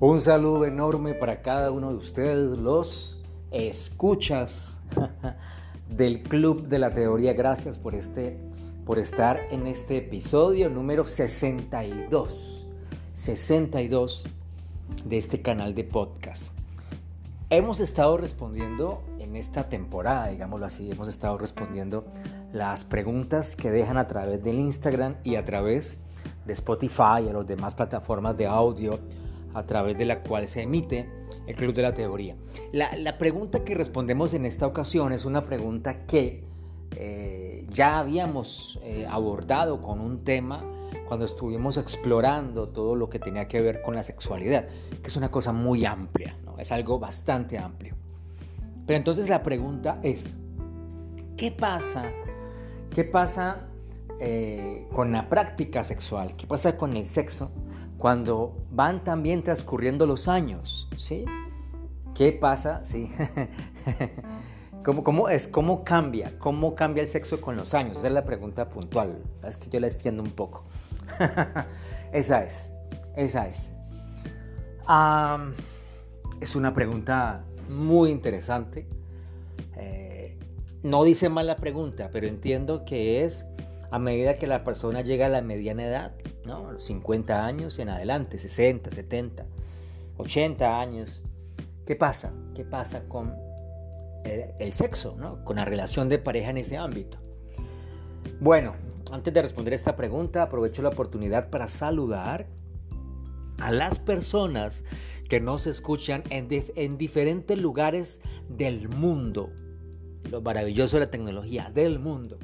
Un saludo enorme para cada uno de ustedes, los escuchas del Club de la Teoría. Gracias por, este, por estar en este episodio número 62. 62 de este canal de podcast. Hemos estado respondiendo en esta temporada, digámoslo así, hemos estado respondiendo las preguntas que dejan a través del Instagram y a través de Spotify y a las demás plataformas de audio a través de la cual se emite el Club de la Teoría. La, pregunta que respondemos en esta ocasión es una pregunta que eh, ya habíamos eh, abordado con un tema cuando estuvimos explorando todo lo que tenía que ver con la sexualidad, que es una cosa muy amplia, ¿no? es algo bastante amplio. Pero entonces la pregunta es, ¿qué pasa? ¿Qué pasa eh, con la práctica sexual? ¿Qué pasa con el sexo? Cuando van también transcurriendo los años, ¿sí? ¿Qué pasa? ¿Cómo, es, ¿Cómo cambia? ¿Cómo cambia el sexo con los años? Esa es la pregunta puntual. Es que yo la extiendo un poco. esa es, esa es. es una pregunta muy interesante. Eh, no dice mal la pregunta, pero entiendo que es a medida que la persona llega a la mediana edad, ¿no? los 50 años en adelante, 60, 70, 80 años. ¿Qué pasa? ¿Qué pasa con el, sexo, ¿no? con la relación de pareja en ese ámbito? Bueno, antes de responder esta pregunta, aprovecho la oportunidad para saludar a las personas que nos escuchan en diferentes lugares del mundo. Lo maravilloso de la tecnología del mundo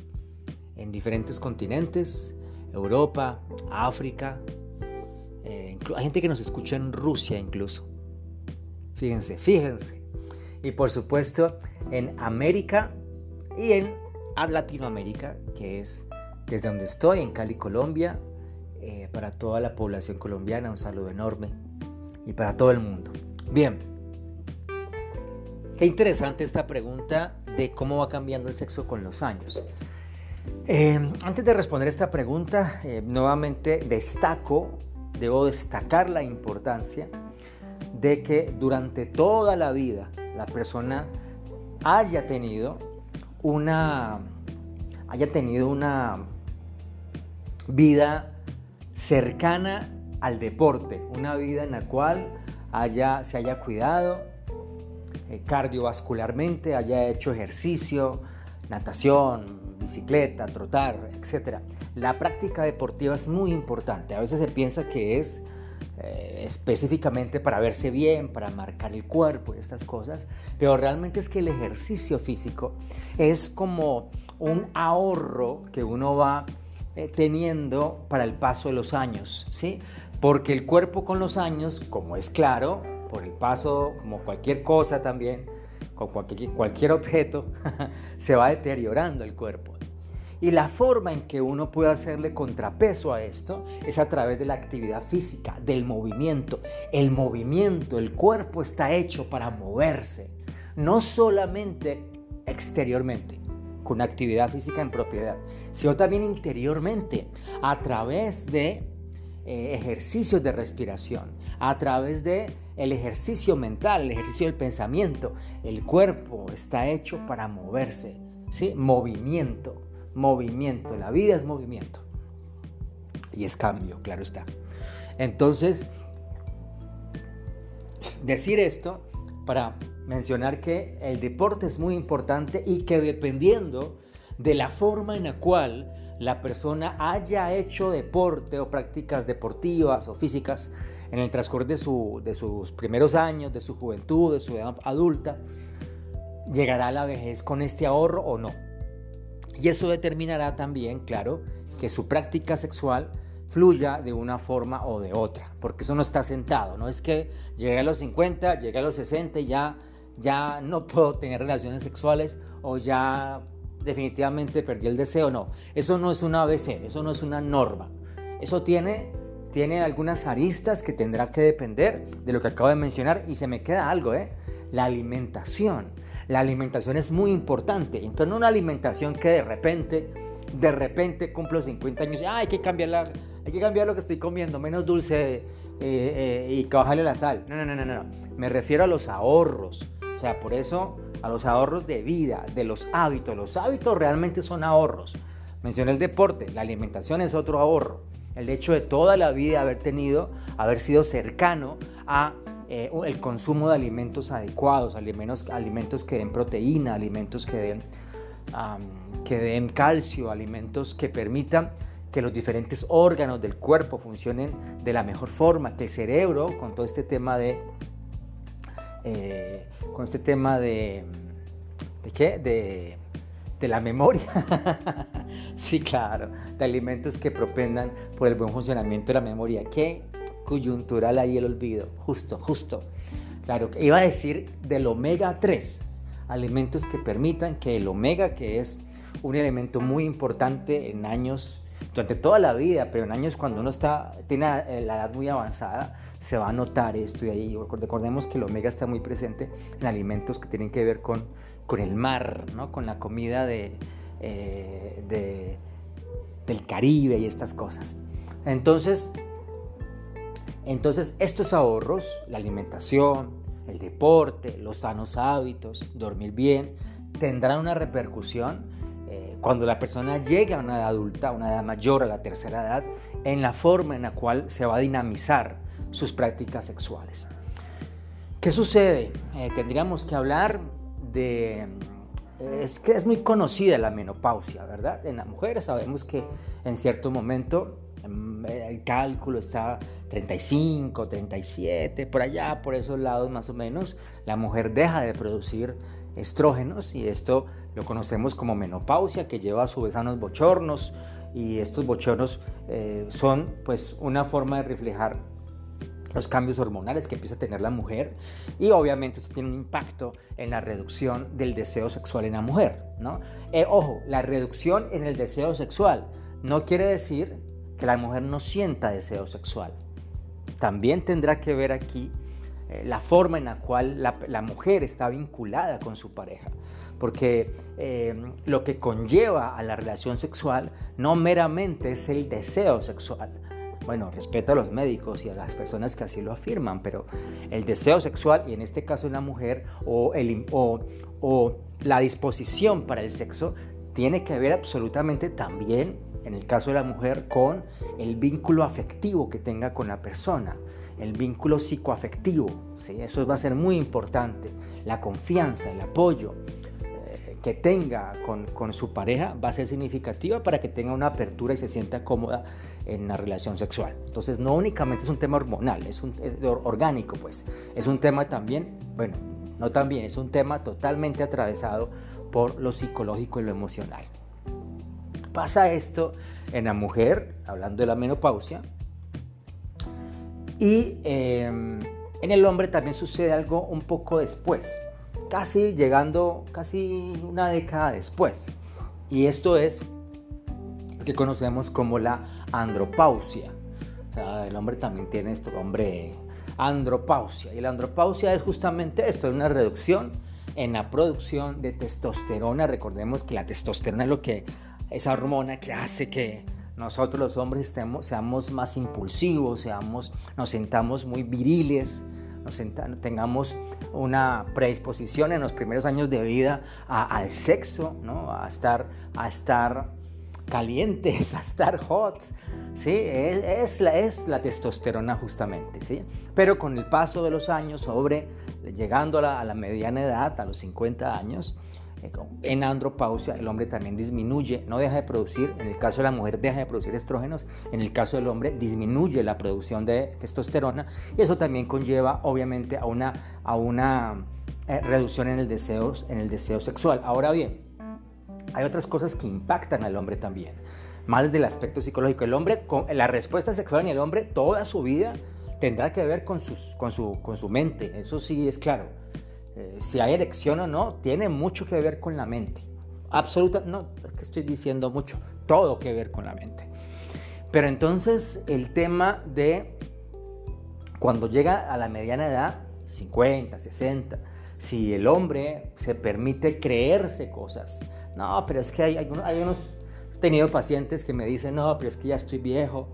en diferentes continentes, Europa, África. Eh, hay gente que nos escucha en Rusia incluso. Fíjense, fíjense. Y por supuesto en América y en Latinoamérica, que es desde donde estoy, en Cali, Colombia. Eh, para toda la población colombiana, un saludo enorme. Y para todo el mundo. Bien. Qué interesante esta pregunta de cómo va cambiando el sexo con los años. Eh, antes de responder esta pregunta, eh, nuevamente destaco, debo destacar la importancia de que durante toda la vida la persona haya tenido una, haya tenido una vida cercana al deporte, una vida en la cual haya, se haya cuidado eh, cardiovascularmente, haya hecho ejercicio, natación, bicicleta, trotar, etc. La práctica deportiva es muy importante. A veces se piensa que es eh, específicamente para verse bien, para marcar el cuerpo y estas cosas, pero realmente es que el ejercicio físico es como un ahorro que uno va eh, teniendo para el paso de los años, ¿sí? Porque el cuerpo con los años, como es claro, por el paso, como cualquier cosa también, con cualquier, cualquier objeto, se va deteriorando el cuerpo. Y la forma en que uno puede hacerle contrapeso a esto es a través de la actividad física, del movimiento. El movimiento, el cuerpo está hecho para moverse, no solamente exteriormente, con actividad física en propiedad, sino también interiormente, a través de eh, ejercicios de respiración, a través de el ejercicio mental, el ejercicio del pensamiento. El cuerpo está hecho para moverse, ¿sí? Movimiento movimiento. La vida es movimiento. Y es cambio, claro está. Entonces, decir esto para mencionar que el deporte es muy importante y que dependiendo de la forma en la cual la persona haya hecho deporte o prácticas deportivas o físicas en el transcurso de, su, de sus primeros años, de su juventud, de su edad adulta, llegará a la vejez con este ahorro o no. Y eso determinará también, claro, que su práctica sexual fluya de una forma o de otra, porque eso no está sentado, no es que llegué a los 50, llegué a los 60 y ya, ya no puedo tener relaciones sexuales o ya definitivamente perdí el deseo, no, eso no es una ABC, eso no es una norma, eso tiene, tiene algunas aristas que tendrá que depender de lo que acabo de mencionar y se me queda algo, ¿eh? la alimentación. La alimentación es muy importante. Entonces, no una alimentación que de repente, de repente cumplo 50 años y hay que cambiar hay que cambiar lo que estoy comiendo, menos dulce, eh, y que bajarle la sal. No, no, no, no, no. Me refiero a los ahorros. O sea, por eso a los ahorros de vida, de los hábitos. Los hábitos realmente son ahorros. Mencioné el deporte, la alimentación es otro ahorro. El hecho de toda la vida haber tenido, haber sido cercano a eh, el consumo de alimentos adecuados, alimentos, alimentos que den proteína, alimentos que den, que den calcio, alimentos que permitan que los diferentes órganos del cuerpo funcionen de la mejor forma, que el cerebro, con todo este tema de, eh, con este tema de, ¿de qué? De, de la memoria. sí, claro, de alimentos que propendan por el buen funcionamiento de la memoria. Qué coyuntural ahí el olvido, justo, justo. Claro, iba a decir del omega 3, alimentos que permitan que el omega, que es un elemento muy importante en años, durante toda la vida, pero en años cuando uno está, tiene la edad muy avanzada, se va a notar esto y ahí recordemos que el omega está muy presente en alimentos que tienen que ver con, con el mar, ¿no? con la comida de, eh, de, del Caribe y estas cosas. Entonces, entonces, estos ahorros, la alimentación, el deporte, los sanos hábitos, dormir bien, tendrán una repercusión eh, cuando la persona llegue a una edad adulta, una edad mayor, a la tercera edad, en la forma en la cual se va a dinamizar sus prácticas sexuales. ¿Qué sucede? Eh, tendríamos que hablar de... Es que es muy conocida la menopausia, ¿verdad? En las mujeres sabemos que en cierto momento el cálculo está 35, 37, por allá, por esos lados más o menos, la mujer deja de producir estrógenos y esto lo conocemos como menopausia, que lleva a su vez a unos bochornos y estos bochornos eh, son pues una forma de reflejar los cambios hormonales que empieza a tener la mujer y obviamente esto tiene un impacto en la reducción del deseo sexual en la mujer, ¿no? Eh, ojo, la reducción en el deseo sexual no quiere decir que la mujer no sienta deseo sexual. También tendrá que ver aquí eh, la forma en la cual la, mujer está vinculada con su pareja. Porque eh, lo que conlleva a la relación sexual no meramente es el deseo sexual, bueno, respeto a los médicos y a las personas que así lo afirman, pero el deseo sexual, y en este caso la mujer, o, o, la disposición para el sexo, tiene que ver absolutamente también, en el caso de la mujer, con el vínculo afectivo que tenga con la persona, el vínculo psicoafectivo. ¿sí? Eso va a ser muy importante, la confianza, el apoyo eh, que tenga con, su pareja va a ser significativa para que tenga una apertura y se sienta cómoda en la relación sexual. Entonces no únicamente es un tema hormonal, es un orgánico, pues, es un tema también, bueno, no también, es un tema totalmente atravesado por lo psicológico y lo emocional. Pasa esto en la mujer, hablando de la menopausia, y em, en el hombre también sucede algo un poco después, casi llegando, casi una década después. Y esto es que conocemos como la andropausia. el hombre también tiene esto, hombre, andropausia. Y la andropausia es justamente esto, es una reducción en la producción de testosterona. Recordemos que la testosterona es lo que esa hormona que hace que nosotros los hombres estemos, seamos más impulsivos, seamos, nos sentamos muy viriles, nos tengamos una predisposición en los primeros años de vida al sexo, ¿no? a estar, a estar calientes, a estar hot, ¿sí? Es, la, es la testosterona justamente, ¿sí? Pero con el paso de los años, sobre, llegando a la, a la mediana edad, a los 50 años, en andropausia el hombre también disminuye, no deja de producir, en el caso de la mujer deja de producir estrógenos, en el caso del hombre disminuye la producción de testosterona y eso también conlleva obviamente a una, a una eh, reducción en el, deseo, en el deseo sexual. Ahora bien, hay otras cosas que impactan al hombre también, más desde el aspecto psicológico. El hombre, la respuesta sexual en el hombre toda su vida tendrá que ver con, sus, con, su, con su mente, eso sí es claro. Eh, si hay erección o no, tiene mucho que ver con la mente. Absoluta, no, es que estoy diciendo mucho, todo que ver con la mente. Pero entonces el tema de cuando llega a la mediana edad, 50, 60, si el hombre se permite creerse cosas. No, pero es que hay, hay, unos, he tenido pacientes que me dicen, no, pero es que ya estoy viejo.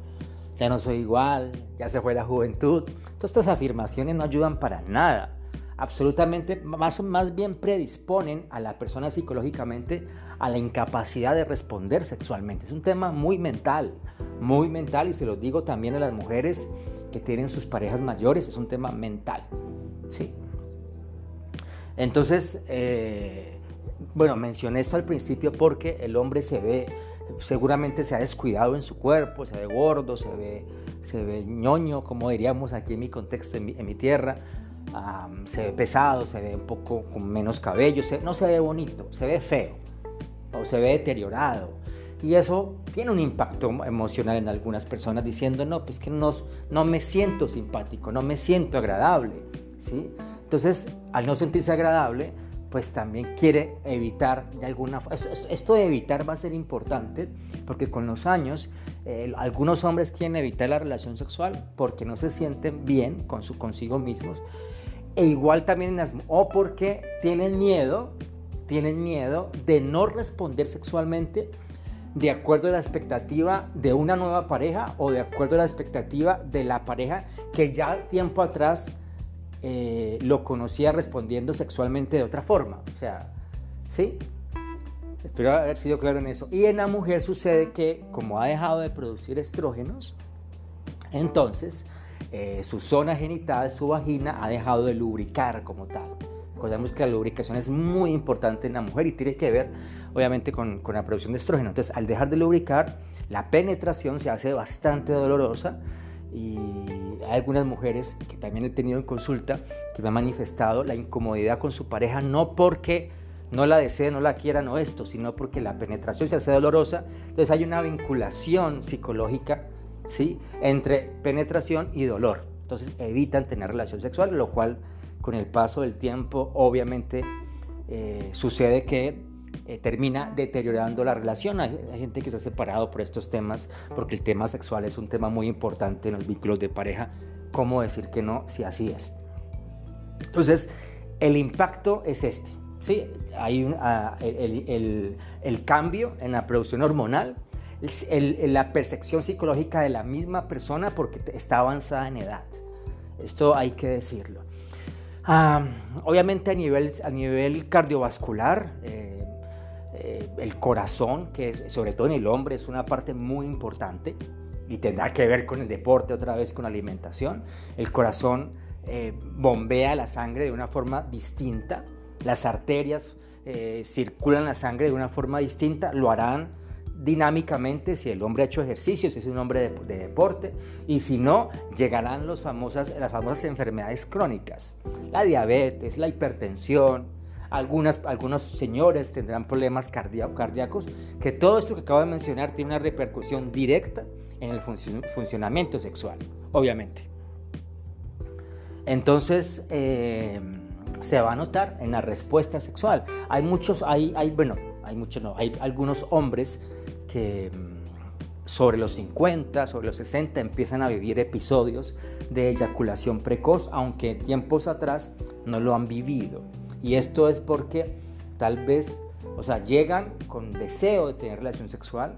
ya no soy igual, ya se fue la juventud. Todas estas afirmaciones no ayudan para nada. Absolutamente, más, más bien predisponen a la persona psicológicamente a la incapacidad de responder sexualmente. Es un tema muy mental, muy mental y se lo digo también a las mujeres que tienen sus parejas mayores, es un tema mental. ¿sí? Entonces, eh, bueno, mencioné esto al principio porque el hombre se ve, seguramente se ha descuidado en su cuerpo, se ve gordo, se ve, se ve ñoño, como diríamos aquí en mi contexto, en mi, tierra, se ve pesado, se ve un poco con menos cabello, no se ve bonito, se ve feo o se ve deteriorado. Y eso tiene un impacto emocional en algunas personas diciendo, no, pues que no, no me siento simpático, no me siento agradable. ¿sí? Entonces, al no sentirse agradable, pues también quiere evitar de alguna forma. Esto, de evitar va a ser importante porque con los años eh, algunos hombres quieren evitar la relación sexual porque no se sienten bien con su consigo mismos e igual también las, o porque tienen miedo, tienen miedo de no responder sexualmente de acuerdo a la expectativa de una nueva pareja o de acuerdo a la expectativa de la pareja que ya tiempo atrás eh, lo conocía respondiendo sexualmente de otra forma. O sea, ¿sí? Espero haber sido claro en eso. Y en la mujer sucede que como ha dejado de producir estrógenos, entonces eh, su zona genital, su vagina, ha dejado de lubricar como tal. Recordemos que la lubricación es muy importante en la mujer y tiene que ver obviamente con, la producción de estrógeno. Entonces, al dejar de lubricar, la penetración se hace bastante dolorosa y hay algunas mujeres que también he tenido en consulta que me han manifestado la incomodidad con su pareja no porque no la deseen, no la quieran o esto, sino porque la penetración se hace dolorosa. Entonces hay una vinculación psicológica ¿sí? entre penetración y dolor. Entonces evitan tener relación sexual, lo cual con el paso del tiempo obviamente eh, sucede que eh, termina deteriorando la relación. Hay, gente que se ha separado por estos temas, porque el tema sexual es un tema muy importante en los vínculos de pareja. ¿Cómo decir que no si así es? Entonces, el impacto es este. Sí, hay ah, el, el, cambio en la producción hormonal, la percepción psicológica de la misma persona porque está avanzada en edad. Esto hay que decirlo. Obviamente a nivel, a nivel cardiovascular, eh, eh, el corazón, que sobre todo en el hombre es una parte muy importante y tendrá que ver con el deporte otra vez, con la alimentación. El corazón eh, bombea la sangre de una forma distinta, las arterias eh, circulan la sangre de una forma distinta, lo harán dinámicamente si el hombre ha hecho ejercicio, si es un hombre de, de deporte, y si no, llegarán los famosas, las famosas enfermedades crónicas, la diabetes, la hipertensión, algunas, algunos señores tendrán problemas cardíacos, que todo esto que acabo de mencionar tiene una repercusión directa en el funcionamiento sexual, obviamente. Entonces, eh, se va a notar en la respuesta sexual. Hay muchos, hay, hay, bueno, hay muchos no, hay algunos hombres que mm, sobre los 50, sobre los 60 empiezan a vivir episodios de eyaculación precoz, aunque tiempos atrás no lo han vivido. Y esto es porque tal vez, o sea, llegan con deseo de tener relación sexual,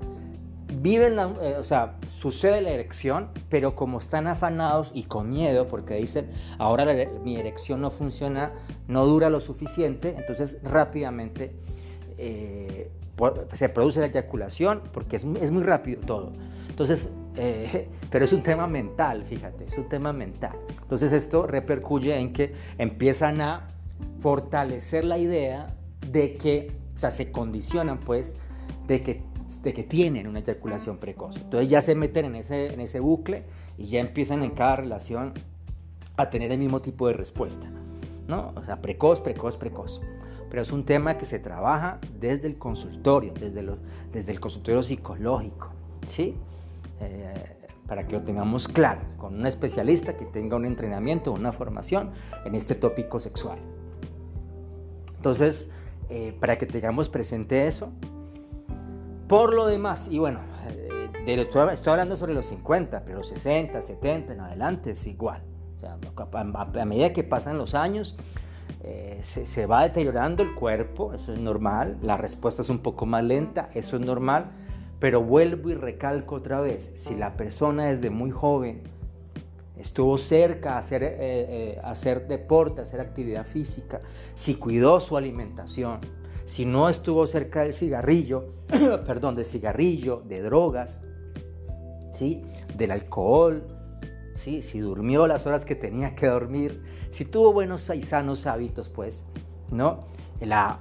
viven, eh, o sea, sucede la erección, pero como están afanados y con miedo, porque dicen, ahora mi erección no funciona, no dura lo suficiente, entonces rápidamente eh, se produce la eyaculación, porque es, muy rápido todo. Entonces, eh, pero es un tema mental, fíjate, es un tema mental. Entonces esto repercuye en que empiezan a fortalecer la idea de que, o sea, se condicionan pues de que, de que tienen una eyaculación precoz. Entonces ya se meten en ese, en ese bucle y ya empiezan en cada relación a tener el mismo tipo de respuesta. ¿no? O sea, precoz, precoz, precoz. Pero es un tema que se trabaja desde el consultorio, desde, desde el consultorio psicológico, ¿sí? Eh, para que lo tengamos claro, con un especialista que tenga un entrenamiento, una formación en este tópico sexual. Entonces, eh, para que tengamos presente eso. Por lo demás, y bueno, eh, estoy, hablando sobre los 50, pero los 60, 70 en adelante es igual. a, medida que pasan los años, eh, se, va deteriorando el cuerpo, eso es normal. La respuesta es un poco más lenta, eso es normal. Pero vuelvo y recalco otra vez, si la persona desde muy joven estuvo cerca a hacer, eh, eh, hacer deporte, hacer actividad física, si cuidó su alimentación, si no estuvo cerca del cigarrillo, perdón, del cigarrillo, de drogas, ¿sí? del alcohol, si durmió las horas que tenía que dormir, si tuvo buenos y sanos hábitos, pues, ¿no? La,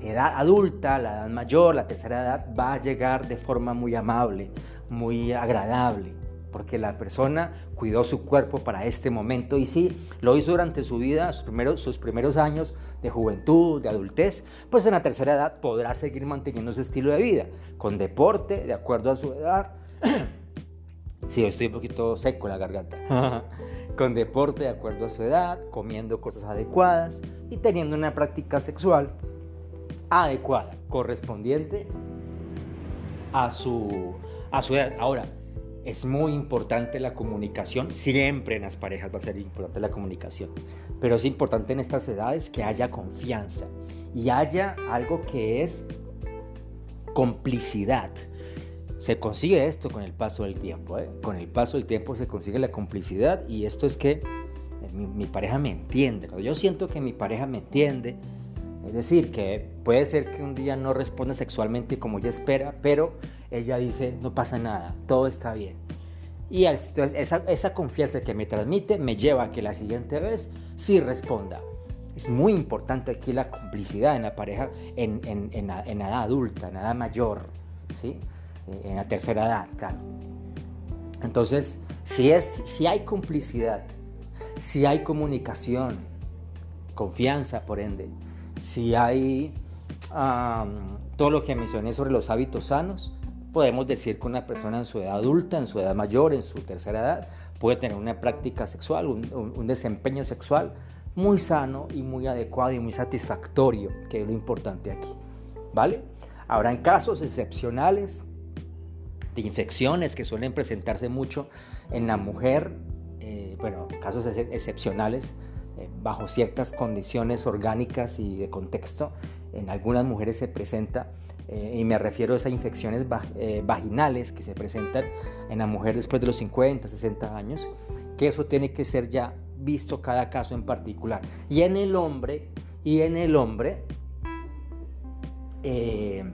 edad adulta, la edad mayor, la tercera edad va a llegar de forma muy amable, muy agradable porque la persona cuidó su cuerpo para este momento y sí, lo hizo durante su vida, sus primeros, sus primeros años de juventud, de adultez, pues en la tercera edad podrá seguir manteniendo su estilo de vida, con deporte, de acuerdo a su edad. sí, estoy un poquito seco en la garganta. con deporte de acuerdo a su edad, comiendo cosas adecuadas y teniendo una práctica sexual adecuada, correspondiente a su, a su edad. Ahora, es muy importante la comunicación, siempre en las parejas va a ser importante la comunicación, pero es importante en estas edades que haya confianza y haya algo que es complicidad. Se consigue esto con el paso del tiempo, ¿eh? con el paso del tiempo se consigue la complicidad y esto es que eh, mi, pareja me entiende, yo siento que mi pareja me entiende, es decir, que puede ser que un día no responda sexualmente como ella espera, pero ella dice, no pasa nada, todo está bien. Y esa, confianza que me transmite me lleva a que la siguiente vez sí responda. Es muy importante aquí la complicidad en la pareja, en, en edad adulta, en edad mayor, ¿sí? En la tercera edad, claro. Entonces, si, es, si hay complicidad, si hay comunicación, confianza, por ende, si hay todo lo que mencioné sobre los hábitos sanos, podemos decir que una persona en su edad adulta, en su edad mayor, en su tercera edad, puede tener una práctica sexual, un, desempeño sexual muy sano y muy adecuado y muy satisfactorio, que es lo importante aquí. ¿Vale? En casos excepcionales de infecciones que suelen presentarse mucho en la mujer, eh, bueno, casos excepcionales, eh, bajo ciertas condiciones orgánicas y de contexto, en algunas mujeres se presenta, eh, y me refiero a esas infecciones eh, vaginales que se presentan en la mujer después de los 50, 60 años, que eso tiene que ser ya visto cada caso en particular. Y en el hombre, y en el hombre, eh,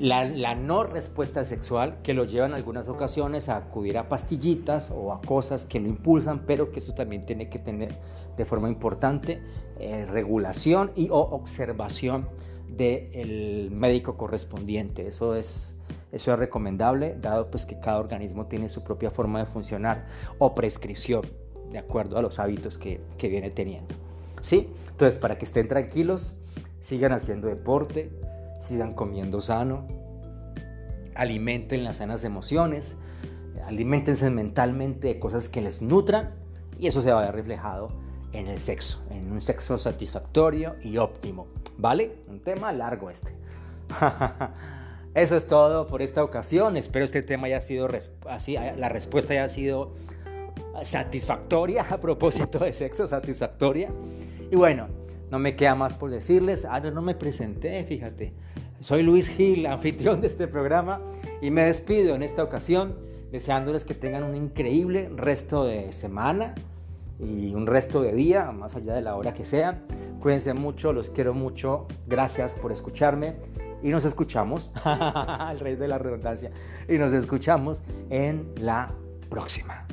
la, no respuesta sexual que lo lleva en algunas ocasiones a acudir a pastillitas o a cosas que lo impulsan, pero que eso también tiene que tener de forma importante eh, regulación y o observación del médico correspondiente. Eso es, eso es recomendable, dado pues que cada organismo tiene su propia forma de funcionar o prescripción, de acuerdo a los hábitos que, que viene teniendo. ¿Sí? Entonces, para que estén tranquilos, sigan haciendo deporte, sigan comiendo sano, alimenten las sanas emociones, alimentense mentalmente de cosas que les nutran y eso se va a ver reflejado en el sexo, en un sexo satisfactorio y óptimo. ¿Vale? Un tema largo este. Eso es todo por esta ocasión. Espero este tema haya sido así, la respuesta haya sido satisfactoria a propósito de sexo, satisfactoria. Y bueno, no me queda más por decirles. Ah, no, no me presenté, fíjate. Soy Luis Gil, anfitrión de este programa, y me despido en esta ocasión deseándoles que tengan un increíble resto de semana y un resto de día, más allá de la hora que sea. Cuídense mucho, los quiero mucho. Gracias por escucharme y nos escuchamos, el rey de la redundancia, y nos escuchamos en la próxima.